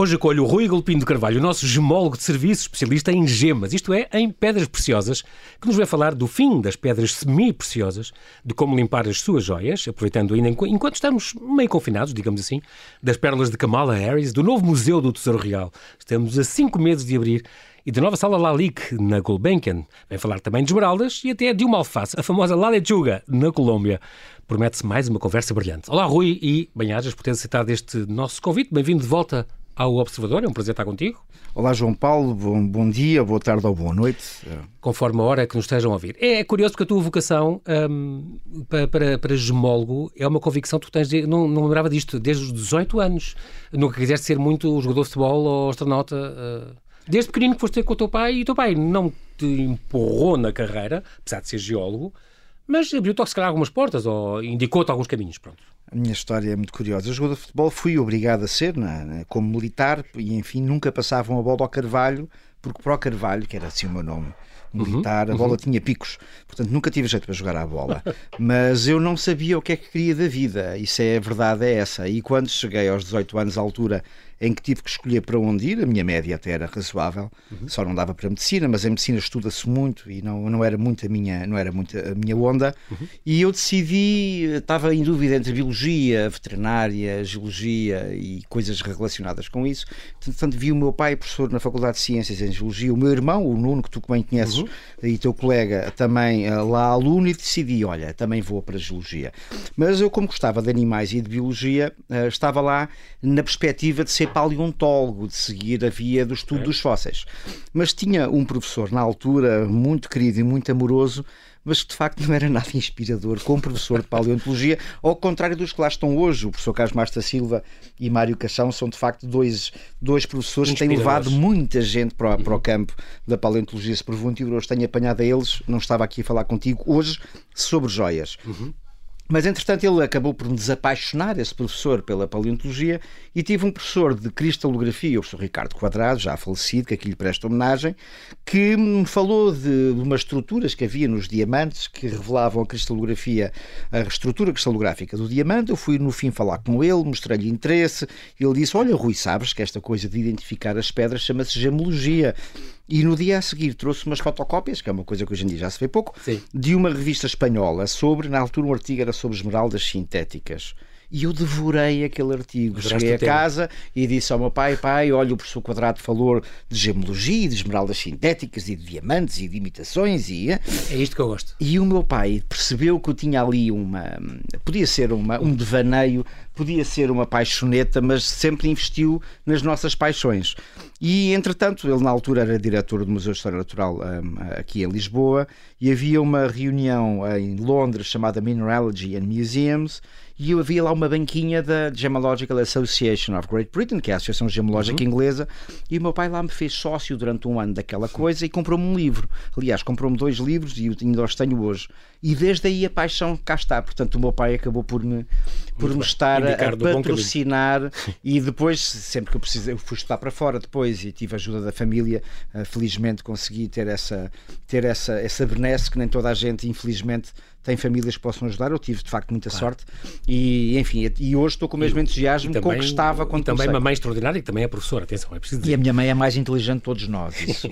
Hoje acolho o Rui Golpinho de Carvalho, o nosso gemólogo de serviço, especialista em gemas, isto é, em pedras preciosas, que nos vai falar do fim das pedras semi-preciosas, de como limpar as suas joias, aproveitando ainda enquanto estamos meio confinados, digamos assim, das pérolas de Kamala Harris, do novo Museu do Tesouro Real. Estamos a cinco meses de abrir e da nova sala Lalique, na Gulbenkian. Vem falar também de esmeraldas e até de uma alface, a famosa La Lechuga, na Colômbia. Promete-se mais uma conversa brilhante. Olá, Rui, e bem-ajas por ter aceitado este nosso convite. Bem-vindo de volta ao Observador. É um prazer estar contigo. Olá, João Paulo. Bom, bom dia, boa tarde ou boa noite. Conforme a hora que nos estejam a ouvir. É, curioso porque a tua vocação um, para, para, para gemólogo é uma convicção que tu tens. De, não, não lembrava disto desde os 18 anos. Nunca quiseste ser muito jogador de futebol ou astronauta. Uh, desde pequenino que foste ter com o teu pai e o teu pai não te empurrou na carreira, apesar de ser geólogo, mas abriu-te, se calhar, algumas portas ou indicou-te alguns caminhos. Pronto. A minha história é muito curiosa. Eu jogador de futebol fui obrigado a ser, como militar, e enfim, nunca passavam a bola ao Carvalho, porque para o Carvalho, que era assim o meu nome, militar, uhum, a bola uhum. tinha picos, portanto nunca tive jeito para jogar à bola. Mas eu não sabia o que é que queria da vida, isso é a verdade, é essa. E quando cheguei aos 18 anos, à altura em que tive que escolher para onde ir, a minha média até era razoável, uhum. só não dava para medicina, mas em medicina estuda-se muito e não, não era muito a minha, não era muito a minha onda, uhum. e eu decidi, estava em dúvida entre biologia, veterinária, geologia e coisas relacionadas com isso, portanto vi o meu pai professor na Faculdade de Ciências em Geologia, o meu irmão, o Nuno, que tu bem conheces, uhum. e teu colega também eh, lá aluno, e decidi, olha, também vou para a Geologia. Mas eu, como gostava de animais e de Biologia, eh, estava lá na perspectiva de ser paleontólogo, de seguir a via do estudo dos fósseis. Mas tinha um professor na altura muito querido e muito amoroso mas que de facto não era nada inspirador como professor de paleontologia, ao contrário dos que lá estão hoje. O professor Carlos Masta Silva e Mário Caixão são de facto dois, dois professores que têm levado muita gente para, o, para o uhum. campo da paleontologia. Se por hoje tenho apanhado a eles, não estava aqui a falar contigo hoje sobre joias. Uhum. Mas, entretanto, ele acabou por me desapaixonar, esse professor, pela paleontologia, e tive um professor de cristalografia, o professor Ricardo Quadrado, já falecido, que aqui lhe presta homenagem, que me falou de, umas estruturas que havia nos diamantes que revelavam a cristalografia, a estrutura cristalográfica do diamante. Eu fui, no fim, falar com ele, mostrei-lhe interesse. Ele disse: Olha, Rui, sabes que esta coisa de identificar as pedras chama-se gemologia. E no dia a seguir trouxe umas fotocópias, que é uma coisa que hoje em dia já se vê pouco, Sim. de uma revista espanhola sobre, na altura, um artigo era sobre esmeraldas sintéticas. E eu devorei aquele artigo. Cheguei a casa e disse ao meu pai: Pai, olha, o professor Quadrado falou de gemologia, de esmeraldas sintéticas e de diamantes e de imitações. E, é isto que eu gosto. E o meu pai percebeu que eu tinha ali uma. Podia ser uma, um devaneio, podia ser uma paixoneta, mas sempre investiu nas nossas paixões. E, entretanto, ele na altura era diretor do Museu de História Natural um, aqui em Lisboa e havia uma reunião em Londres chamada Mineralogy and Museums e havia lá uma banquinha da Gemological Association of Great Britain, que é a Associação Gemológica uhum. Inglesa, e o meu pai lá me fez sócio durante um ano daquela coisa e comprou-me um livro. Aliás, comprou-me dois livros e ainda os tenho hoje. E desde aí a paixão cá está. Portanto, o meu pai acabou por me, por me estar a, a patrocinar e depois, sempre que eu precisei, eu fui estudar para fora depois e tive a ajuda da família. Uh, felizmente consegui ter essa, ter essa, essa benesse que nem toda a gente, infelizmente, tem famílias que possam ajudar. Eu tive, de facto, muita claro. sorte e, enfim, e hoje estou com o mesmo entusiasmo também, com que estava quando e também uma mãe extraordinária que também é professora, atenção, é preciso dizer. E a minha mãe é mais inteligente de todos nós. Isso.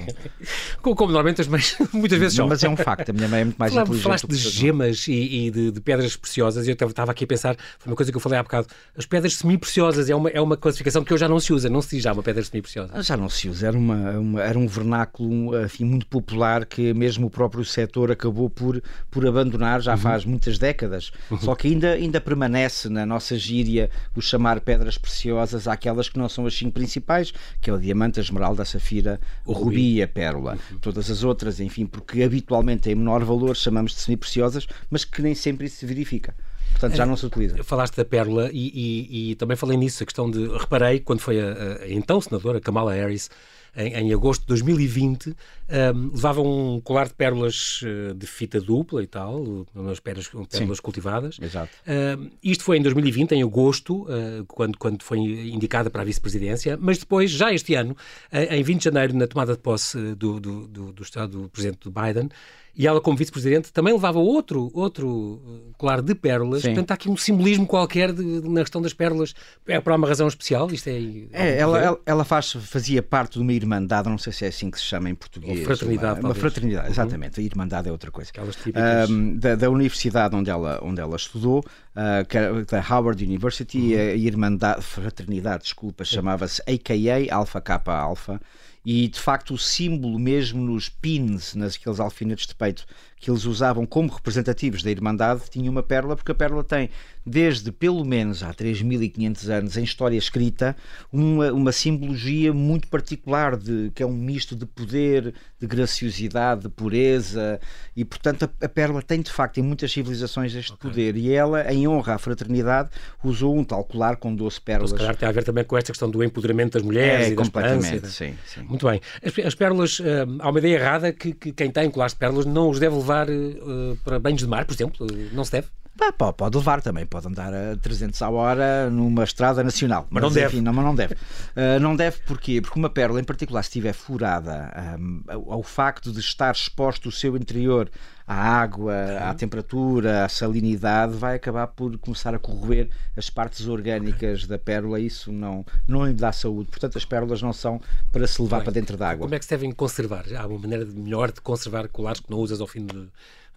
como, como, normalmente as mães muitas vezes são. Mas é um facto, a minha mãe é muito mais Fala, inteligente. Falaste de gemas e, e de, de, pedras preciosas e eu estava aqui a pensar, foi uma coisa que eu falei há bocado, as pedras semi-preciosas é uma, é uma classificação que hoje já não se usa, não se diz já uma pedra semi-preciosa. Ah, já não se usa, era, uma, uma, era um vernáculo enfim, muito popular que mesmo o próprio setor acabou por, por abandonar já uhum. faz muitas décadas. Uhum. Só que ainda, ainda permanece na nossa gíria o chamar pedras preciosas àquelas que não são as cinco principais, que é o diamante, a esmeralda, a safira, o rubi, rubi e a pérola. Uhum. Todas as outras, enfim, porque habitualmente têm menor valor, chamamos de semi-preciosas, mas que nem sempre isso se verifica. Portanto, já não se utiliza. Falaste da pérola e, e, e, também falei nisso, a questão de. Reparei quando foi a, a então senadora Kamala Harris em, em agosto de 2020, um, levava um colar de pérolas eh, de fita dupla e tal, umas pérolas, pérolas cultivadas. Exato. Uh, isto foi em 2020, em agosto, uh, quando, quando foi indicada para a vice-presidência, mas depois, já este ano, em 20 de janeiro, na tomada de posse do, do, do, do Estado do Presidente Biden, e ela, como vice-presidente, também levava outro, outro eh, colar de pérolas. Sim. Portanto, há aqui um simbolismo qualquer de, na questão das pérolas. É para uma razão especial? Isto é. é ela, ela, ela, faz, fazia parte de uma irmandade, não sei se é assim que se chama em português. Ou fraternidade. Uma, uma fraternidade, uhum. exatamente. A irmandade é outra coisa. Um, da, da, universidade onde ela, onde ela estudou, uh, da Howard University, uhum. a irmandade, fraternidade, desculpa, chamava-se AKA, Alpha Kappa Alpha e de facto o símbolo mesmo nos pins, naqueles alfinetes de peito que eles usavam como representativos da Irmandade, tinha uma pérola, porque a pérola tem desde pelo menos há 3.500 anos em história escrita uma, uma simbologia muito particular de que é um misto de poder, de graciosidade, de pureza e portanto a, a pérola tem de facto em muitas civilizações este okay. poder e ela em honra à fraternidade usou um tal colar com 12 pérolas. Então, se calhar tem a ver também com esta questão do empoderamento das mulheres é, e da completamente, sim, sim. Muito bem. As, as pérolas, uh, há uma ideia errada que, que quem tem colares de pérolas não os deve levar uh, para banhos de mar, por exemplo, não se deve? Pode levar também, pode andar a 300 à hora numa estrada nacional. Mas, mas não deve. não, mas não deve. Uh, não deve porquê? Porque uma pérola, em particular, se estiver furada um, ao, ao facto de estar exposto o seu interior à água, à temperatura, à salinidade, vai acabar por começar a corroer as partes orgânicas da pérola. Isso não, não lhe dá saúde. Portanto, as pérolas não são para se levar Bem, para dentro da água. Como é que se devem conservar? Há uma maneira melhor de conservar colares que não usas ao fim de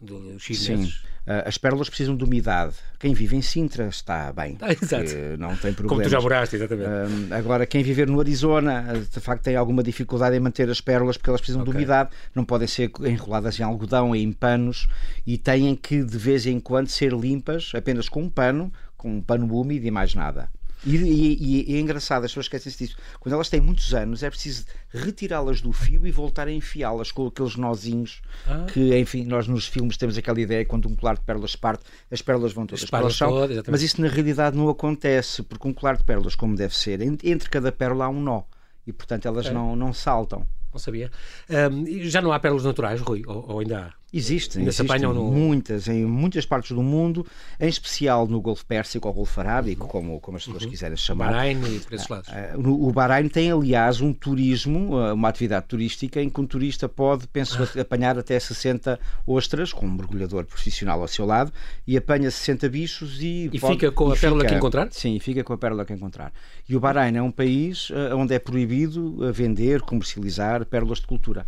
do X Sim. Uh, as pérolas precisam de umidade. Quem vive em Sintra está bem. Ah, exato. Não tem problema. Como tu já moraste, exatamente. Uh, agora, quem viver no Arizona, de facto, tem alguma dificuldade em manter as pérolas porque elas precisam okay. de umidade. Não podem ser enroladas em algodão, em panos e têm que, de vez em quando, ser limpas apenas com um pano, com um pano úmido e mais nada. E, e, e, é engraçado, as pessoas esquecem-se disso. Quando elas têm muitos anos, é preciso retirá-las do fio e voltar a enfiá-las com aqueles nozinhos ah. que, enfim, nós nos filmes temos aquela ideia quando um colar de pérolas parte, as pérolas vão todas para o chão. Mas isso na realidade não acontece, porque um colar de pérolas, como deve ser, entre cada pérola há um nó e, portanto, elas é. não, não saltam. Não sabia. Um, já não há pérolas naturais, Rui? Ou, ou ainda há? Existem, existem no... muitas, em muitas partes do mundo, em especial no Golfo Pérsico ou Golfo Arábico, uhum. como, como as pessoas uhum. quiserem chamar. Bahrein e por esses lados. Uh, o Bahrein tem, aliás, um turismo, ah, uma atividade turística, em que um turista pode, penso, ah. apanhar até 60 ostras, com um mergulhador profissional ao seu lado, e apanha 60 bichos e. E pode, fica com a pérola que encontrar? Sim, fica com a pérola que encontrar. E o Bahrein é um país onde é proibido vender, comercializar pérolas de cultura.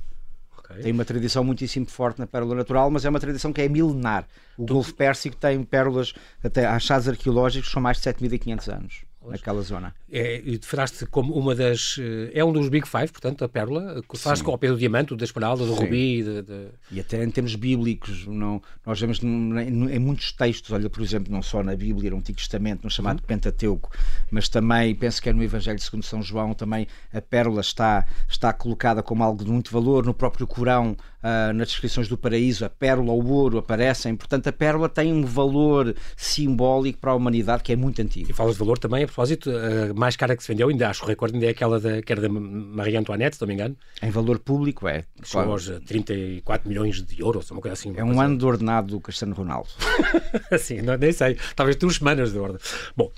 Okay. Tem uma tradição muitíssimo forte na pérola natural, mas é uma tradição que é milenar. O tu... Golfo Pérsico tem pérolas, até achados arqueológicos, são mais de 7500 anos naquela zona. É, e falaste como uma das. Eh, é um dos Big Five, portanto, a pérola, que faz com o do diamante, da esmeralda, do Sim. rubi. De, de... E até em termos bíblicos, não, nós vemos em, muitos textos, olha, por exemplo, não só na Bíblia, no Antigo Testamento, no chamado uhum. Pentateuco, mas também, penso que é no Evangelho segundo São João, também a pérola está, está colocada como algo de muito valor. No próprio Corão, uh, nas descrições do paraíso, a pérola, o ouro aparecem. Portanto, a pérola tem um valor simbólico para a humanidade que é muito antigo. E falas de valor também, a propósito, a mais cara que se vendeu, ainda acho o recorde, ainda é aquela da, que era da Maria Antoinette, se não me engano. Em valor público, é. Chegou aos 34 milhões de euros, uma coisa assim. É um ano de ordenado do Cristiano Ronaldo. Sim, não, nem sei. Talvez duas semanas de ordem. Bom,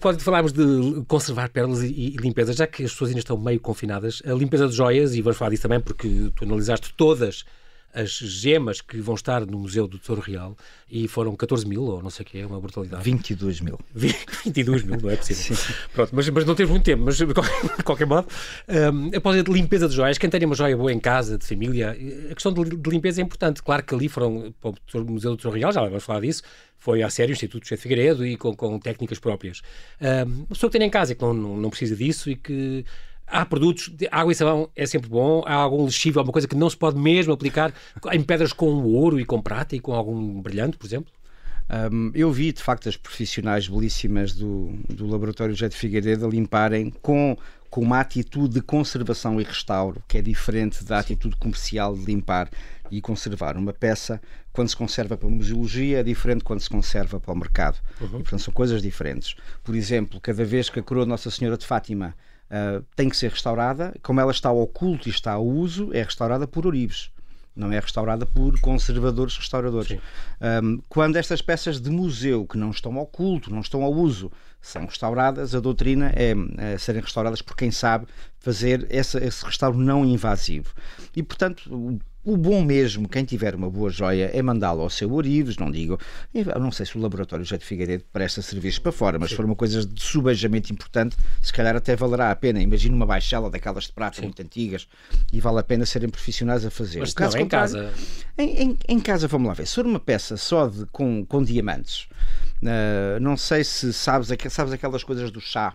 pode falarmos de conservar pérolas e, e, limpeza, já que as pessoas ainda estão meio confinadas. A limpeza de joias, e vamos falar disso também porque tu analisaste todas as gemas que vão estar no Museu do Tesouro Real e foram 14 mil, ou não sei o que é, uma brutalidade. 22 mil. 22 mil, não é possível. Pronto, mas, mas não temos muito tempo, mas de qualquer modo, um, após de limpeza de joias, quem tem uma joia boa em casa, de família, a questão de, de limpeza é importante. Claro que ali foram para o Museu do Tesouro Real, já vamos falar disso, foi a sério o Instituto Chefe Figueiredo e com, com técnicas próprias. Um, uma pessoa que tem em casa e que não, não, não precisa disso e que há produtos, água e sabão é sempre bom, há algum lexível, alguma coisa que não se pode mesmo aplicar em pedras com ouro e com prata e com algum brilhante, por exemplo? Um, eu vi, de facto, as profissionais belíssimas do, do Laboratório José de Figueiredo limparem com, com uma atitude de conservação e restauro, que é diferente da atitude comercial de limpar e conservar. Uma peça, quando se conserva para a museologia, é diferente quando se conserva para o mercado. Uhum. E, portanto, são coisas diferentes. Por exemplo, cada vez que a coroa de Nossa Senhora de Fátima uh, tem que ser restaurada. Como ela está ao culto e está ao uso, é restaurada por ourives não é restaurada por conservadores restauradores. Um, quando estas peças de museu que não estão ao culto, não estão ao uso, são restauradas, a doutrina é, é serem restauradas por quem sabe fazer esse, esse restauro não invasivo. E, portanto, o bom mesmo, quem tiver uma boa joia, é mandá-lo ao seu Orives, não digo. Eu não sei se o laboratório já de Figueiredo presta serviço para fora, mas Sim. se for uma coisa de subejamente importante, se calhar até valerá a pena. Imagina uma baixela daquelas de prata Sim. muito antigas e vale a pena serem profissionais a fazer. Mas caso não, em casa. Em, em, em, casa, vamos lá ver. Se for uma peça só de, com, com diamantes, uh, não sei se sabes, sabes aquelas coisas do chá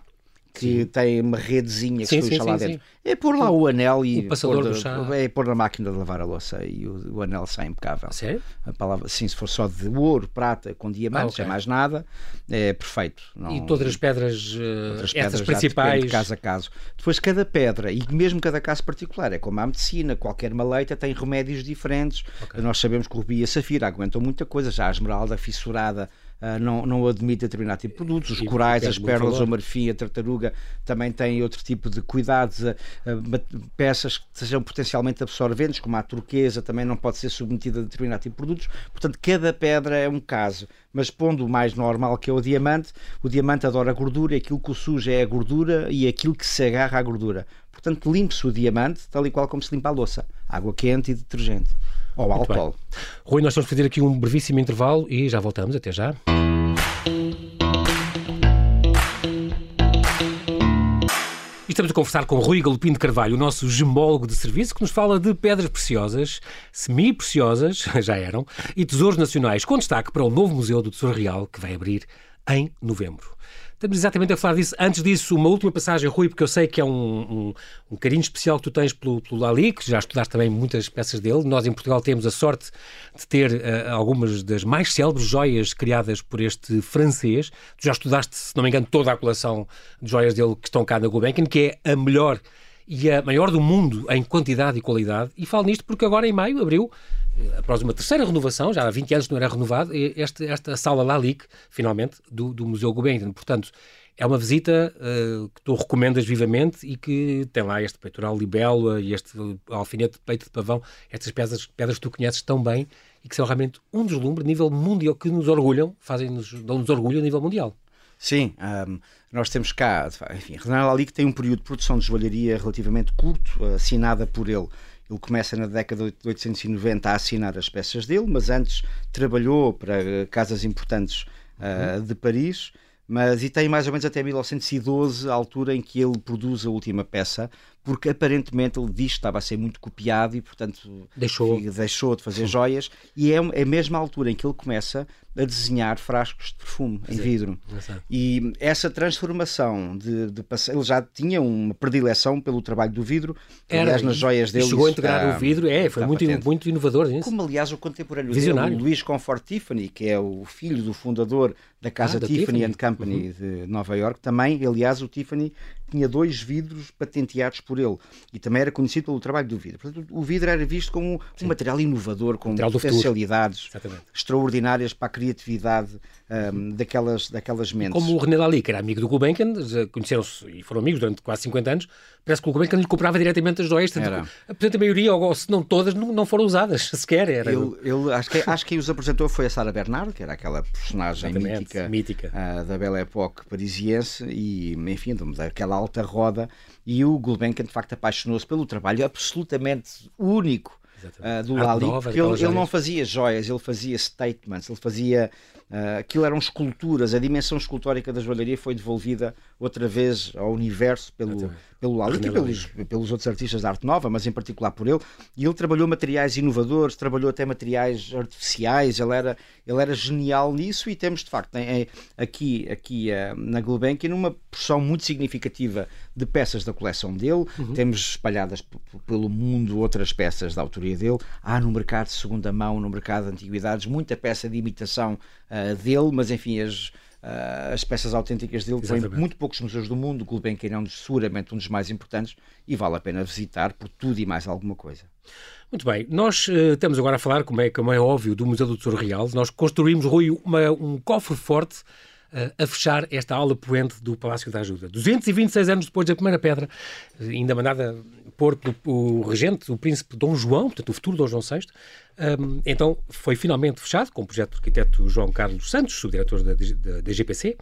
que sim. tem uma redezinha que sim, se puxa lá dentro. É pôr lá o anel e o passador pôr, do chá. é pôr na máquina de lavar a louça e o, o anel sai impecável. Sério? A palavra, sim, se for só de ouro, prata, com diamantes, ah, okay. é mais nada, é perfeito. Não, e todas as pedras, uh, pedras essas principais. De caso a caso. Depois, cada pedra, e mesmo cada caso particular, é como a medicina, qualquer maleita tem remédios diferentes. Okay. Nós sabemos que o rubi e a safira aguentam muita coisa, já a esmeralda fissurada Uh, não, não admite determinado tipo de produtos. Os corais, as pérolas, o marfim, a tartaruga também têm outro tipo de cuidados. Uh, uh, peças que sejam potencialmente absorventes, como a turquesa, também não pode ser submetida a determinado tipo de produtos. Portanto, cada pedra é um caso. Mas pondo o mais normal que é o diamante, o diamante adora gordura, aquilo que o suja é a gordura e aquilo que se agarra à gordura. Portanto, limpe-se o diamante tal e qual como se limpa a louça. Água quente e detergente ao Muito álcool. Bem. Rui, nós vamos fazer aqui um brevíssimo intervalo e já voltamos. Até já. Estamos a conversar com Rui Galopim de Carvalho, o nosso gemólogo de serviço, que nos fala de pedras preciosas, semi-preciosas, já eram, e tesouros nacionais, com destaque para o novo Museu do Tesouro Real, que vai abrir em novembro. Estamos exatamente a falar disso. Antes disso, uma última passagem, Rui, porque eu sei que é um, um, um carinho especial que tu tens pelo, pelo Lali, que já estudaste também muitas peças dele. Nós, em Portugal, temos a sorte de ter uh, algumas das mais célebres joias criadas por este francês. Tu já estudaste, se não me engano, toda a coleção de joias dele que estão cá na Gulbenkian, que é a melhor e a maior do mundo em quantidade e qualidade. E falo nisto porque agora, em maio, abriu após uma terceira renovação, já há 20 anos não era renovado, este, esta sala Lalique, finalmente, do, do Museu Gulbenkian. Portanto, é uma visita uh, que tu recomendas vivamente e que tem lá este peitoral libélula e este alfinete de peito de pavão, estas pedras, pedras que tu conheces tão bem e que são realmente um deslumbre a nível mundial, que nos orgulham, fazem-nos, dão-nos orgulho a nível mundial. Sim, um, nós temos cá, enfim, Renan Lalique tem um período de produção de joalharia relativamente curto, assinada por ele ele começa na década de 1890 a assinar as peças dele, mas antes trabalhou para casas importantes uh, de Paris. Mas e tem mais ou menos até 1912 a altura em que ele produz a última peça, porque aparentemente ele diz que estava a ser muito copiado e, portanto, deixou, deixou de fazer joias. E é, é a mesma altura em que ele começa a desenhar frascos de perfume em vidro. E essa transformação de, de ele já tinha uma predileção pelo trabalho do vidro, Era, aliás, nas joias dele. Chegou a integrar está, o vidro, é, foi muito, muito inovador. Isso. Como, aliás, o contemporâneo Visionário. dele, o Luís Comfort Tiffany, que é o filho do fundador da casa ah, Tiffany, Tiffany and Company uhum. de Nova York, também, aliás, o Tiffany tinha dois vidros patenteados por ele e também era conhecido pelo trabalho do vidro. Portanto, o vidro era visto como Sim. um material inovador, com potencialidades extraordinárias para a criatividade um, daquelas, daquelas mentes. Como o René Lali, que era amigo do Gulbenkian, conheceram-se e foram amigos durante quase 50 anos, parece que o Gulbenkian lhe comprava diretamente as joias, portanto, a maioria, ou se não todas, não, não foram usadas sequer. Era. Ele, ele, acho, que, acho que quem os apresentou foi a Sara Bernard, que era aquela personagem mítica, mítica. Uh, da Belle Époque parisiense e, enfim, daquela alta roda. E o Gulbenkian, de facto, apaixonou-se pelo trabalho absolutamente único uh, do Lali, porque ele, ele, não fazia joias, ele fazia statements, ele fazia. Uh, aquilo eram esculturas, a dimensão escultórica da joalharia foi devolvida outra vez ao universo pelo, pelo Lali e pelos, pelos outros artistas da arte nova, mas em particular por ele. E ele trabalhou materiais inovadores, trabalhou até materiais artificiais, ele era, ele era genial nisso e temos de facto aqui, aqui uh, na Gulbenkian uma porção muito significativa de peças da coleção dele. Uhum. Temos espalhadas pelo mundo outras peças da autoria dele. Há no mercado de segunda mão, no mercado de antiguidades, muita peça de imitação uh, dele, mas enfim, as, uh, as peças autênticas dele têm muito poucos museus do mundo. O Gulbenkian é seguramente um dos mais importantes e vale a pena visitar por tudo e mais alguma coisa. Muito bem, nós uh, estamos agora a falar, como é, como é óbvio, do Museu do Tesouro Real. Nós construímos, Rui, uma, um cofre forte a fechar esta aula poente do Palácio da Ajuda. 226 anos depois da primeira pedra, ainda mandada pôr pelo regente, o príncipe Dom João, portanto o futuro Dom João VI, um, então foi finalmente fechado com o projeto do arquiteto João Carlos Santos, subdiretor da, da, da GPC,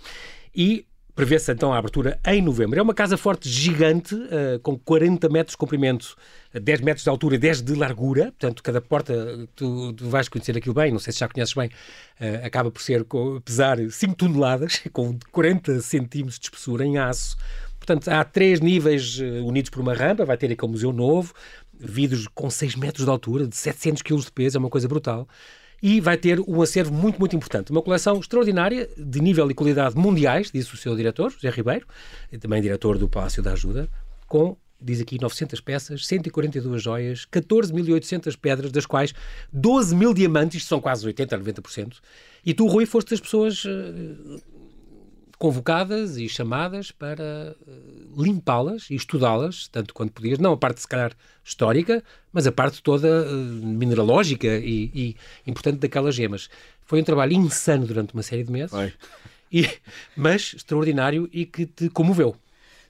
e prevê-se então a abertura em novembro. É uma casa forte gigante, uh, com 40 metros de comprimento, 10 metros de altura e 10 de largura. Portanto, cada porta, tu, tu vais conhecer aquilo bem, não sei se já conheces bem, uh, acaba por ser pesar 5 toneladas, com 40 centímetros de espessura em aço. Portanto, há três níveis unidos por uma rampa, vai ter aquele museu novo, vidros com 6 metros de altura, de 700 kg de peso, é uma coisa brutal e vai ter um acervo muito, muito importante. Uma coleção extraordinária, de nível e qualidade mundiais, disse o seu diretor, José Ribeiro, também diretor do Palácio da Ajuda, com, diz aqui, 900 peças, 142 joias, 14.800 pedras, das quais 12 mil diamantes, são quase 80% a 90%. E tu, Rui, foste das pessoas uh, convocadas e chamadas para uh, limpá-las e estudá-las, tanto quanto podias, não a parte, se calhar, histórica, mas a parte toda uh, mineralógica e, e, importante daquelas gemas. Foi um trabalho insano durante uma série de meses, e, mas extraordinário e que te comoveu.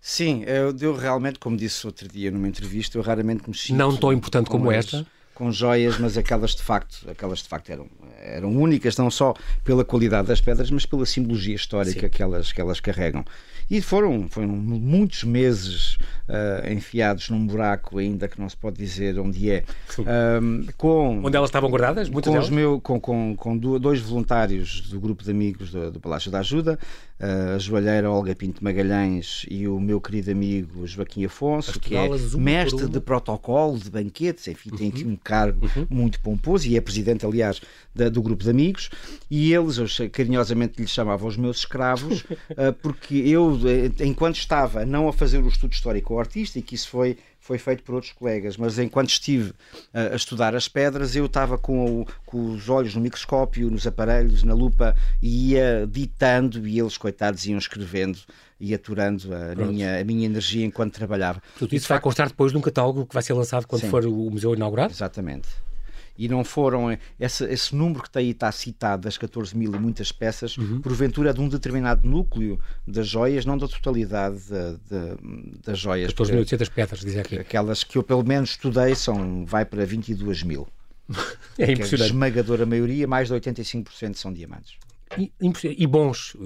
Sim, eu, eu, realmente, como disse outro dia numa entrevista, eu raramente me sinto... Não tão importante como, como esta? Com joias, mas aquelas de facto, aquelas de facto eram, eram únicas, não só pela qualidade das pedras, mas pela simbologia histórica que elas, que elas carregam. E foram, foram muitos meses uh, enfiados num buraco, ainda que não se pode dizer onde é. Um, com, onde elas estavam guardadas? Muitas com, os meu, com, com, com dois voluntários do grupo de amigos do, do Palácio da Ajuda, uh, a joalheira Olga Pinto Magalhães e o meu querido amigo Joaquim Afonso, que é mestre de protocolo, de banquetes, enfim, tem aqui uhum. um cargo uhum. muito pomposo e é presidente, aliás, da, do grupo de amigos. E eles, eu carinhosamente lhes chamava os meus escravos, uh, porque eu, enquanto estava não a fazer o estudo histórico que isso foi foi feito por outros colegas, mas enquanto estive a, a estudar as pedras, eu estava com, o, com, os olhos no microscópio, nos aparelhos, na lupa, e ia ditando, e eles, coitados, iam escrevendo e aturando a minha, a minha energia enquanto trabalhava. Tudo isso vai constar depois de um catálogo que vai ser lançado quando Sim. for o museu inaugurado? Exatamente e não foram eh, esse, esse número que está aí está citado das 14 mil e muitas peças, uhum. porventura de um determinado núcleo das joias, não da totalidade de, de, das joias. 14.800 pedras, diz aqui. Aquelas que eu pelo menos estudei são, vai para 22 mil. é impressionante. a esmagadora maioria, mais de 85% são diamantes. E, e bons.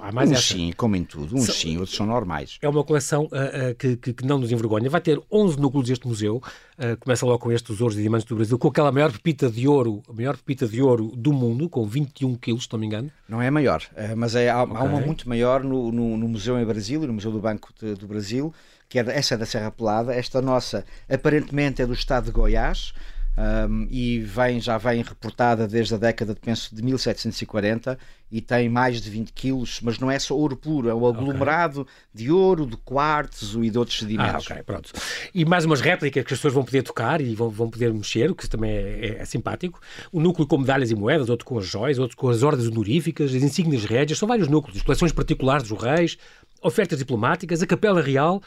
Há, mais uns sim, como em tudo. Uns são, sim, outros são normais. É uma coleção uh, uh, que, que, não nos envergonha. Vai ter 11 núcleos este museu. Uh, começa logo com estes ouros e diamantes do Brasil, com aquela maior pepita de ouro, a maior pepita de ouro do mundo, com 21 quilos, se não me engano. Não é maior, mas é, há, okay. há uma muito maior no, no, no, museu em Brasil, no Museu do Banco de, do Brasil, que é, essa é da Serra Pelada. Esta nossa, aparentemente, é do estado de Goiás um, e vem, já vem reportada desde a década de, penso, de 1740 e tem mais de 20 quilos, mas não é só ouro puro, é o aglomerado okay. de ouro, de quartzo e de outros sedimentos. Ah, ok, pronto. E mais umas réplicas que as pessoas vão poder tocar e vão, vão poder mexer, o que também é, é, é, simpático. O núcleo com medalhas e moedas, outro com as joias, outro com as ordens honoríficas, as insígnias régias, são vários núcleos, coleções particulares dos reis, ofertas diplomáticas, a Capela Real,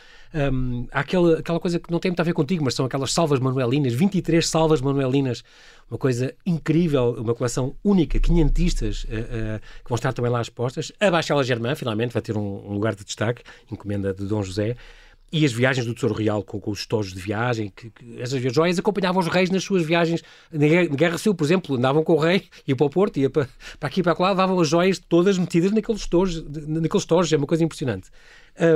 um, aquela, aquela coisa que não tem muito a ver contigo, mas são aquelas salvas manuelinas, 23 salvas manuelinas, uma coisa incrível, uma coleção única, quinhentistas, uh, uh, que vão estar também lá expostas. A Baixela Germain, finalmente, vai ter um, um lugar de destaque, encomenda de Dom José e as viagens do Tesouro Real com, com os estojos de viagem, que, que essas joias acompanhavam os reis nas suas viagens. Na Guerra, Civil, por exemplo, andavam com o rei, ia para o Porto, ia para, para aqui e para lá, davam as joias todas metidas naqueles estojos, naqueles estojos, é uma coisa impressionante.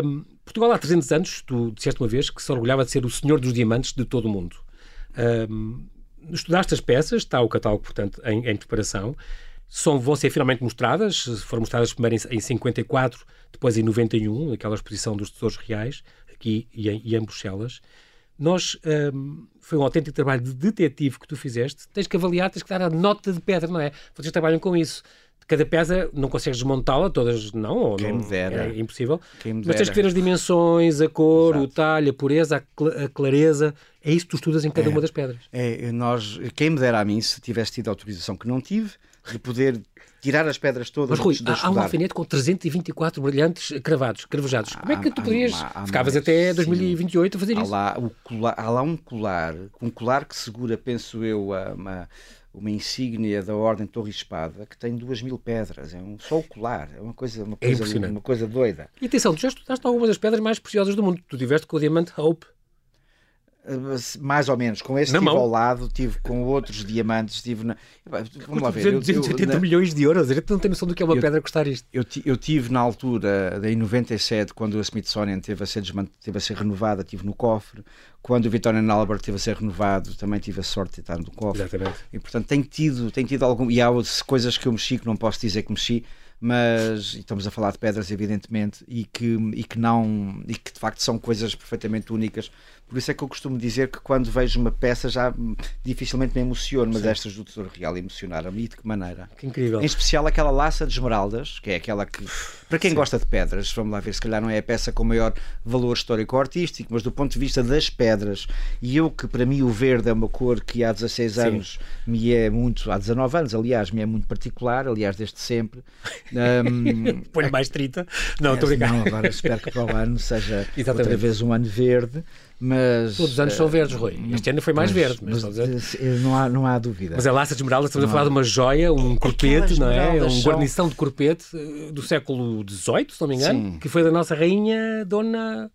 Um, Portugal há 300 anos, tu disseste uma vez, que se orgulhava de ser o senhor dos diamantes de todo o mundo. Um, estudaste as peças, está o catálogo, portanto, em, em preparação. São, vão ser finalmente mostradas, foram mostradas primeiro em, em 54, depois em 91, aquela exposição dos tesouros reais, aqui e em, e em Bruxelas. Nós, um, foi um autêntico trabalho de detetive que tu fizeste. Tens que avaliar, tens que dar a nota de pedra, não é? Vocês trabalham com isso. Cada peça não consegues desmontá-la, todas não, ou Quem não, é impossível. Quem. Mas tens que ver as dimensões, a cor, Exato. o talho, a pureza, a, clareza. É isso que tu estudas em cada é, uma das pedras. É, nós, quem me dera a mim, se tivesse tido autorização que não tive, de poder tirar as pedras todas. Mas Rui, há, há um alfinete com 324 brilhantes cravados, cravejados. Como é que tu podias. Ficavas mais, até 2028 sim. a fazer há isso? Lá, colar, há lá um colar, um colar que segura, penso eu, uma, uma insígnia da Ordem Torre Espada que tem duas mil pedras. É um, só o colar. É uma coisa, uma é coisa, uma coisa doida. E atenção, tu já estudaste algumas das pedras mais preciosas do mundo. Tu tiveste com o diamante Hope. Mais ou menos, com este tive ao lado, tive com outros diamantes, tive na... Vamos lá ver. 280 milhões de euros, a gente não tem noção do que é uma eu, pedra custar isto. Eu, eu tive na altura, em 97, quando a Smithsonian teve a ser, teve a ser renovada, tive no cofre. Quando o Victorian Albert teve a ser renovado, também tive a sorte de estar no cofre. Exatamente. E portanto tenho tido, tenho tido algum. E há coisas que eu mexi que não posso dizer que mexi, mas estamos a falar de pedras, evidentemente, e que, e que não. e que de facto são coisas perfeitamente únicas por isso é que eu costumo dizer que quando vejo uma peça já dificilmente me emociono, mas Sim. estas do Tesouro Real emocionaram-me. E de que maneira? Que incrível. Em especial aquela laça de esmeraldas, que é aquela que, para quem Sim. gosta de pedras, vamos lá ver, se calhar não é a peça com maior valor histórico-artístico, mas do ponto de vista das pedras, e eu que para mim o verde é uma cor que há 16 Sim. anos me é muito, há 19 anos, aliás, me é muito particular, aliás, desde sempre. Um, Põe mais 30. Não, estou é, brincando. Não, agora espero que para o ano seja Exatamente. outra vez um ano verde. Mas, Todos os anos são verdes, Rui. Este ano foi mais mas, verde. Mas, mas não, há, não há dúvida. Mas a laça de esmeralda, estamos não a falar de uma joia, um corpete, não é? Um guarnição de corpete eh, do século XVIII, se não me engano, Sim. que foi da nossa rainha Dona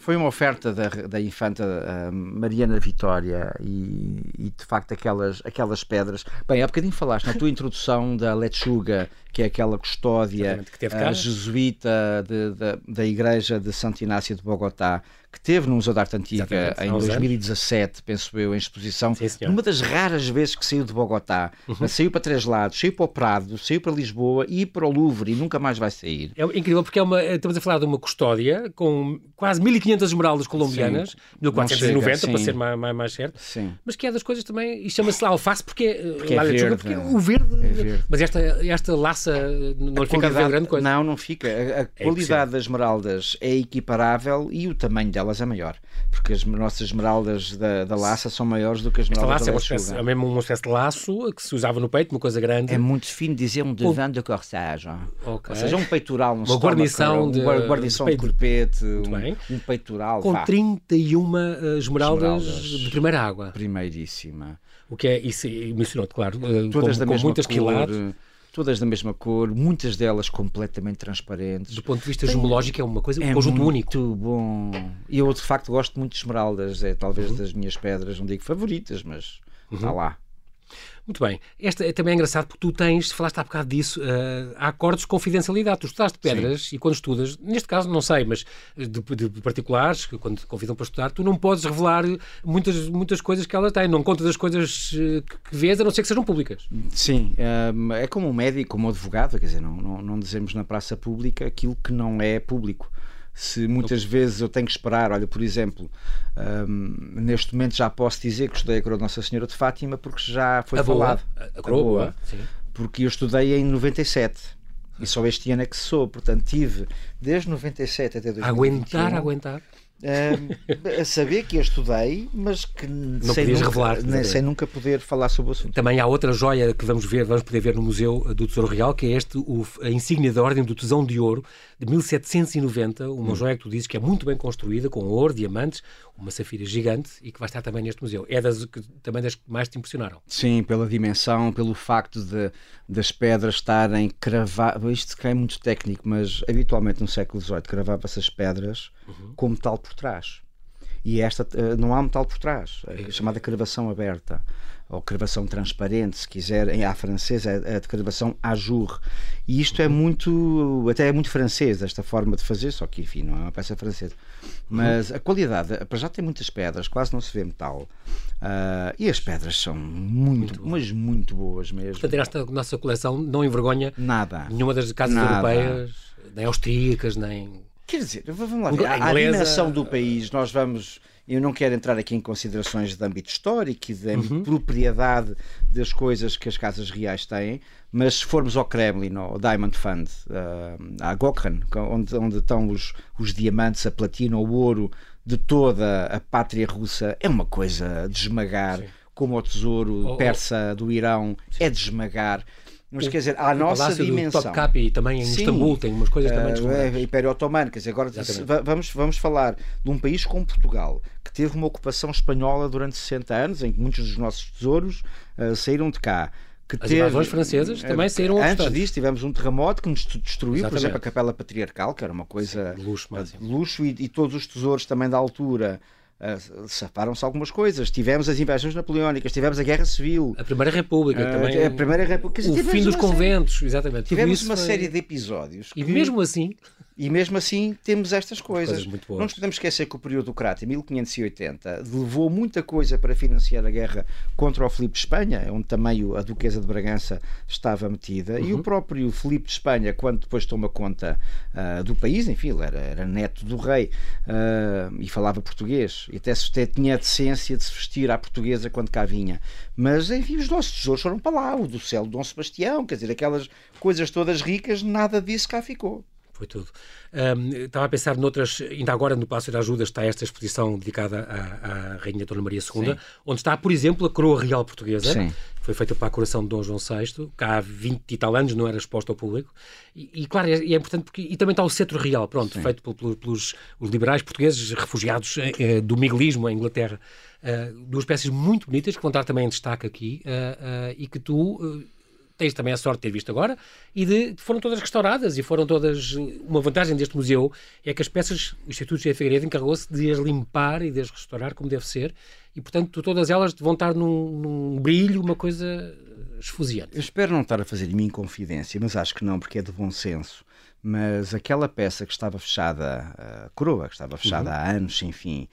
foi uma oferta da, da infanta uh, Mariana Vitória e, e, de facto aquelas, aquelas pedras. Bem, há bocadinho falaste na tua introdução da Lechuga, que é aquela custódia uh, jesuíta de, de, da Igreja de Santo Inácio de Bogotá, que teve no Museu da Arte Antiga Exatamente. em 2017, anos. penso eu, em exposição. Sim, uma das raras vezes que saiu de Bogotá. Uhum. Saiu para três lados, saiu para o Prado, saiu para Lisboa e para o Louvre e nunca mais vai sair. É incrível porque é uma, estamos a falar de uma custódia com quase 1500 esmeraldas colombianas, sim. 1490 chega, para ser mais, mais, mais certo, sim. mas que é das coisas também, e chama-se lá alface porque, porque, é verde, porque o verde, é verde, mas esta, esta laça não fica a grande coisa. Não, não fica. A, a é qualidade das esmeraldas é equiparável e o tamanho delas é maior, porque as nossas esmeraldas da, da laça são maiores do que as esmeraldas da laça. É, uma espécie, é mesmo uma espécie de laço que se usava no peito, uma coisa grande. É muito fino dizer um devant de corsage. Okay. Ou seja, um peitoral, um uma guarnição de, guarnição de, de corpete, um, um, peitoral. Com vá. 31 uh, esmeraldas, esmeraldas de primeira água. Primeiríssima. O que é, isso mencionou-te, claro, uh, Todas com, da com muitas quilates todas da mesma cor, muitas delas completamente transparentes. Do ponto de vista gemológico é uma coisa, um é conjunto único. Muito bom. E eu de facto gosto muito de esmeraldas, é talvez uhum. das minhas pedras, não digo favoritas, mas uhum. está lá. Muito bem. Esta é também engraçado porque tu tens, falaste há bocado disso, uh, há acordos de confidencialidade. Tu estudaste pedras Sim. e quando estudas, neste caso não sei, mas de, de, particulares, que quando te convidam para estudar, tu não podes revelar muitas, muitas coisas que ela tem. Não contas as coisas eh, que vês, a não ser que sejam públicas. Sim. é como um médico, como um advogado, quer dizer, não, não, não dizemos na praça pública aquilo que não é público se muitas vezes eu tenho que esperar, olha, por exemplo, um, neste momento já posso dizer que estudei a coroa de Nossa Senhora de Fátima porque já foi a falado. Boa. A coroa, boa, porque eu estudei em 97 e só este ano é que sou, portanto tive desde 97 até 2021. Aguentar, aguentar a saber que a estudei, mas que não sem, nunca, revelar, nem, sem nunca poder falar sobre o assunto. Também há outra joia que vamos ver, vamos poder ver no Museu do Tesouro Real, que é este, o, a insígnia da Ordem do Tesão de Ouro, de 1790, uma hum. joia que tu dizes que é muito bem construída, com ouro, diamantes, uma safira gigante e que vai estar também neste museu. É das que, também das que mais te impressionaram. Sim, pela dimensão, pelo facto de, das pedras estarem cravadas. Isto é muito técnico, mas habitualmente no século XVIII cravava-se as pedras uhum. com metal por trás. E esta eh, não há metal por trás, é chamada cravação aberta ou cravação transparente, se quiser, em à francesa, é a cravação à jour. E isto é muito, até é muito francês, esta forma de fazer, só que, enfim, não é uma peça francesa. Mas a qualidade, para já tem muitas pedras, quase não se vê metal. Uh, e as pedras são muito, muito mas muito boas mesmo. Portanto, esta nossa coleção não envergonha nada. nenhuma das casas nada. europeias, nem austríacas, nem Quer dizer, vamos lá ver. A, a dimensão do país, nós vamos. Eu não quero entrar aqui em considerações de âmbito histórico e de uhum. propriedade das coisas que as casas reais têm, mas se formos ao Kremlin, ao Diamond Fund, uh, à Gokhan, onde, onde estão os, os diamantes, a platina, o ouro de toda a pátria russa, é uma coisa de esmagar. Sim como o tesouro oh, persa do Irão, é de esmagar. Mas quer dizer, à nossa Palácio dimensão. Do Topkapi também em Sim, Istambul tem umas coisas também uh, é, Império Otomano, quer dizer, agora vamos, vamos falar de um país como Portugal, que teve uma ocupação espanhola durante 60 anos, em que muitos dos nossos tesouros uh, saíram de cá. Que As teve, invasões francesas também uh, saíram Antes disso tivemos um terremoto que nos destruiu, Exatamente. por exemplo, a Capela Patriarcal, que era uma coisa... Sim, luxo máximo. Luxo e, e todos os tesouros também da altura Uh, safaram-se algumas coisas. Tivemos as invasões napoleónicas, tivemos a Guerra Civil. A Primeira República uh, também. A Primeira República. O fim dos conventos, série, exatamente. Tivemos uma foi... série de episódios. E que... mesmo assim. E mesmo assim temos estas coisas. coisas não nos podemos esquecer que o período do Crato, em 1580, levou muita coisa para financiar a guerra contra o Filipe de Espanha, onde também a Duquesa de Bragança estava metida, uhum. e o uhum. próprio Filipe de Espanha, quando depois toma conta uh, do país, enfim, ele era, era neto do rei uh, e falava português, e até, até tinha a decência de se vestir à portuguesa quando cá vinha. Mas, enfim, os nossos tesouros foram para lá, o do céu de Dom Sebastião, quer dizer, aquelas coisas todas ricas, nada disso cá ficou foi tudo. Um, estava a pensar noutras, ainda agora no Palácio da Ajuda está esta exposição dedicada à, à Rainha Dona Maria II, Sim. onde está, por exemplo, a coroa real portuguesa, Sim. que foi feita para a coração de Dom João VI, cá há 20 e tal anos não era exposta ao público, e, e claro, é, é, importante porque, e também está o cetro real, pronto, Sim. feito pelos, pelos os liberais portugueses refugiados eh, do miguelismo em Inglaterra. Uh, duas peças muito bonitas que vão estar também em destaque aqui uh, uh, e que tu tens também a sorte de ter visto agora, e de, foram todas restauradas e foram todas. Uma vantagem deste museu é que as peças, o Instituto de Figueiredo encarregou-se de as limpar e de as restaurar como deve ser, e portanto todas elas vão estar num, num brilho, uma coisa esfuziante. Eu espero não estar a fazer de mim confidência, mas acho que não, porque é de bom senso. Mas aquela peça que estava fechada, a coroa, que estava fechada uhum. há anos sem fim,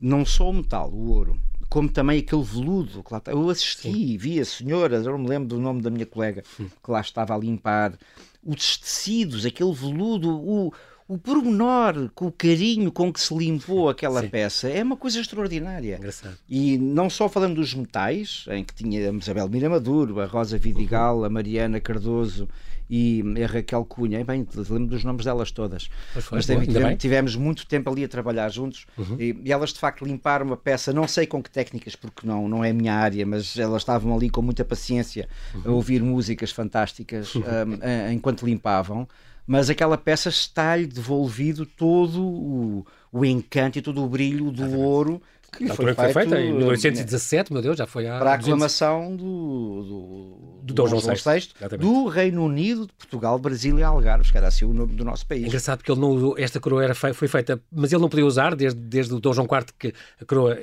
não só o metal, o ouro, como também aquele veludo que lá está. Eu assisti, Sim. vi a senhora, eu não me lembro do nome da minha colega, que lá estava a limpar, os tecidos, aquele veludo, o, o pormenor, com o carinho com que se limpou aquela Sim. peça, é uma coisa extraordinária. Engraçado. E não só falando dos metais, em que tinha a Isabel Mira Maduro, a Rosa Vidigal, uhum. a Mariana Cardoso e a Raquel Cunha. E bem, lembro dos nomes delas todas. Mas, foi, Mas tivemos, tivemos, muito tempo ali a trabalhar juntos uhum. e, e, elas de facto limparam uma peça, não sei com que técnicas, porque não, não é a minha área, mas elas estavam ali com muita paciência uhum. a ouvir músicas fantásticas uhum. um, enquanto limpavam mas aquela peça está-lhe devolvido todo o, o encanto e todo o brilho do ouro que foi, feito, foi feita em 1817, meu Deus, já foi há. Para a aclamação do, do, do Dom João VI, do Reino Unido, de Portugal, Brasil e Algarve, que era assim o nome do nosso país. É engraçado porque ele não, esta coroa era, foi feita, mas ele não podia usar desde, desde o Dom João IV, que a coroa,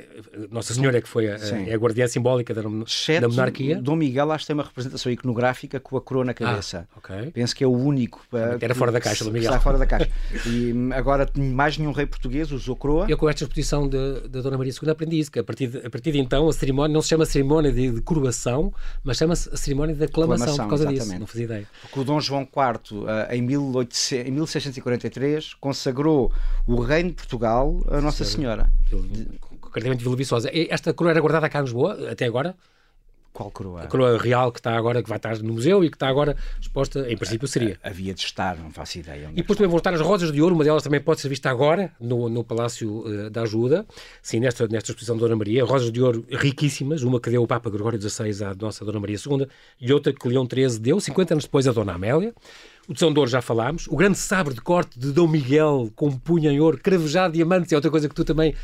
Nossa Senhora, é que foi a, é a guardiã simbólica da, Exceto da monarquia. Dom Miguel, acho que tem uma representação iconográfica com a coroa na ah, cabeça. Ah, okay. Penso que é o único. Uh, era fora da caixa, Dom Miguel. Está fora da caixa. e hum, agora, mais nenhum rei português usou coroa. Eu, com esta exposição da Dona Maria II, aprendi isso, que a partir de, a partir de então a cerimónia não se chama cerimónia de, de coroação, mas chama-se a cerimónia de aclamação, aclamação por causa exatamente. disso. Não fazia ideia. Porque o Dom João IV, eh, em, 1800, em 1643, consagrou o reino de Portugal a Nossa Senhora. Concretamente Vila Viçosa. Esta coroa era guardada cá em Lisboa, até agora? Qual coroa? A coroa real que está agora, que vai estar no museu e que está agora exposta, em princípio seria. Havia de estar, não faço ideia. E depois também vão estar as rosas de ouro, uma delas também pode ser vista agora no, no Palácio uh, da Ajuda, sim, nesta, nesta exposição de Dona Maria. Rosas de ouro riquíssimas, uma que deu o Papa Gregório XVI à nossa Dona Maria II e outra que Leão XIII deu, 50 anos depois, a Dona Amélia. O de Ouro já falámos. O grande sabre de corte de Dom Miguel com punho em ouro, cravejado diamantes, é outra coisa que tu também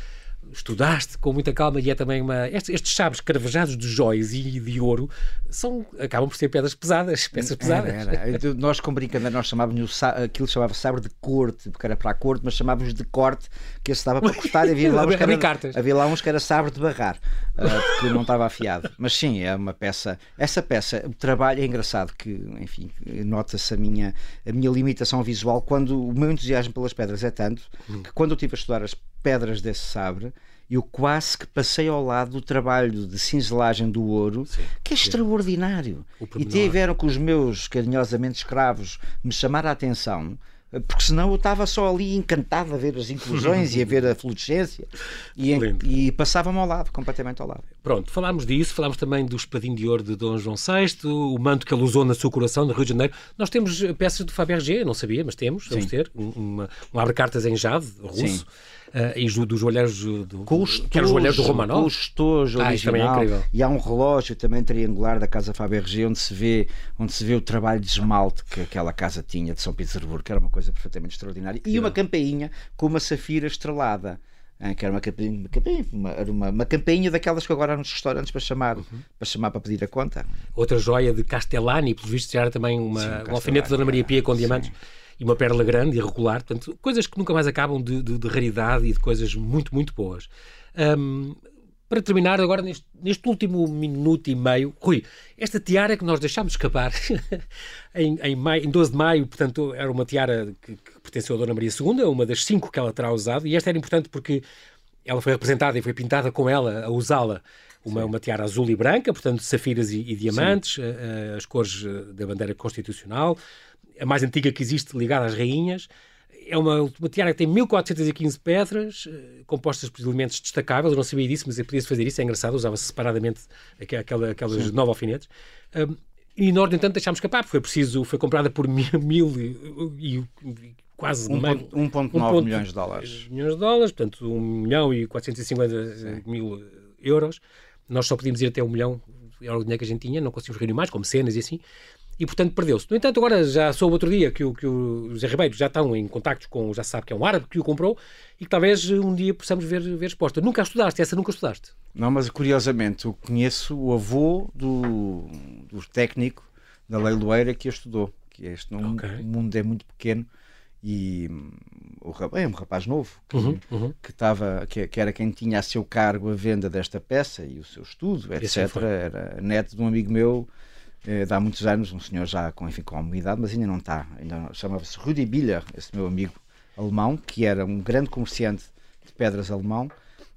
estudaste com muita calma e é também uma. Estes, estes sabres cravejados de jóias e de ouro são, acabam por ser pedras pesadas, peças pesadas. Era, era. Nós, com brincadeira, nós chamávamos aquilo chamava sabre de corte, porque era para a corte, mas chamávamos de corte, que esse dava para cortar e havia lá uns que era, havia lá uns que era sabre de barrar, uh, porque não estava afiado. Mas sim, é uma peça. Essa peça, o trabalho é engraçado, que, enfim, nota-se a minha, a minha limitação visual quando o meu entusiasmo pelas pedras é tanto hum. que quando eu estive a estudar as pedras desse sabre, eu quase que passei ao lado do trabalho de cinzelagem do ouro, sim, que é sim. extraordinário. E tiveram com os meus carinhosamente escravos me chamar a atenção porque senão eu estava só ali encantado a ver as inclusões e a ver a fluorescência e, e passava-me ao lado, completamente ao lado. Pronto, falámos disso, falámos também do espadinho de ouro de Dom João VI, o manto que ele usou na sua coração no Rio de Janeiro. Nós temos peças de Fabergé, não sabia, mas temos, vamos ter, um, uma, um abre-cartas em jade, russo. Sim. E dos joalheiros do, com os que joalheiro do Romanov. Com os tojos ah, original. É e há um relógio também triangular da Casa Fabergé onde se vê onde se vê o trabalho de esmalte que aquela casa tinha de São Petersburgo, que era uma coisa perfeitamente extraordinária. E uma campainha com uma safira estrelada que era uma campainha, uma, uma, uma, campainha daquelas que agora há nos restaurantes para chamar, uhum. para chamar para pedir a conta. Outra joia de Castellani, pelo visto, já era também uma, Sim, um alfinete da Dona Maria Pia com diamantes. Sim. E uma pérola grande e irregular, portanto, coisas que nunca mais acabam de, de, de raridade e de coisas muito, muito boas. Um, para terminar, agora neste, neste, último minuto e meio, Rui, esta tiara que nós deixámos escapar em, em, maio, em 12 de maio, portanto, era uma tiara que, que pertenceu à Dona Maria II, uma das cinco que ela terá usado, e esta era importante porque ela foi representada e foi pintada com ela a usá-la. Uma, uma, tiara azul e branca, portanto, safiras e, e diamantes, uh, as cores eh, da bandeira constitucional, a mais antiga que existe ligada às rainhas, é uma, uma tiara que tem 1415 pedras, uh, compostas por elementos destacáveis. Eu não sabia disso, mas podia-se fazer isso, é engraçado. Usava-se separadamente aquela, aquelas Sim. nove alfinetes. Um, e nós, no entanto, deixámos escapar, porque foi preciso, foi comprada por mil, mil e, e, quase 1,9 milhões de dólares. Milhões de dólares, portanto, 1 milhão e 450 Sim. mil euros. Nós só podíamos ir até 1 milhão, era o dinheiro que a gente tinha, não conseguimos reunir mais, como cenas e assim e portanto perdeu-se. No entanto, agora já soube outro dia que o, que o José Ribeiro já estão em contactos com, já sabe que é um árabe que o comprou e que talvez um dia possamos ver, ver resposta. Nunca a estudaste, essa nunca estudaste? Não, mas curiosamente eu conheço o avô do, do técnico da leiloeira que a estudou. Que é este, okay. o mundo é muito pequeno e hum, o rapaz, é um rapaz novo que, uhum, uhum. que, tava, que, que, era quem tinha a seu cargo a venda desta peça e o seu estudo, etc. Era neto de um amigo meu eh, de há muitos anos, um senhor já com, enfim, com alguma idade, mas ainda não está. Chamava-se Rudi Biller, esse meu amigo alemão, que era um grande comerciante de pedras alemão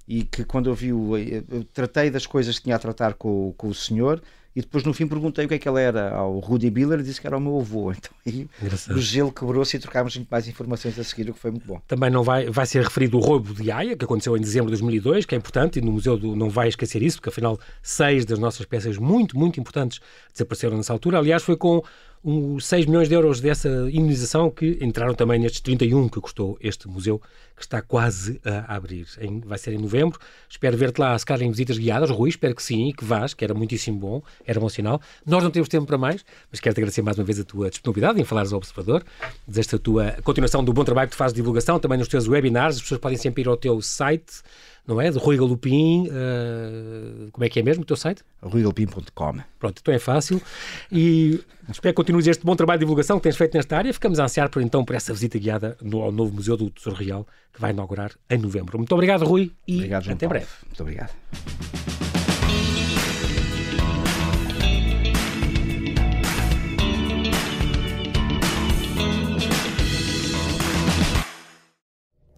e que quando eu vi, eu tratei das coisas que tinha a tratar com, com o senhor e depois no fim perguntei o que é que ele era ao Rudy Biller e disse que era o meu avô. Então aí o gelo quebrou-se e trocámos mais informações a seguir, o que foi muito bom. Também não vai, vai ser referido o roubo de Haia, que aconteceu em dezembro de 2002, que é importante e no museu do, não vai esquecer isso, porque afinal seis das nossas peças muito, muito importantes desapareceram nessa altura. Aliás, foi com um, 6 milhões de euros dessa indenização que entraram também nestes 31 que custou este museu, que está quase a abrir. Em, vai ser em novembro. Espero ver-te lá, se calhar, em visitas guiadas. Rui, espero que sim, que vás, que era muitíssimo bom, era bom sinal. Nós não temos tempo para mais, mas quero-te agradecer mais uma vez a tua disponibilidade em falares ao Observador, desejo a tua continuação do bom trabalho que tu fazes de divulgação, também nos teus webinars. As pessoas podem sempre ir ao teu site não é? De Rui Galupim, uh, como é que é mesmo o teu site? ruigalupim.com Pronto, então é fácil. E espero que continues este bom trabalho de divulgação que tens feito nesta área. Ficamos a ansiar por, então por essa visita guiada no, ao novo Museu do Tesouro Real, que vai inaugurar em novembro. Muito obrigado, Rui, e obrigado, até breve. Muito obrigado.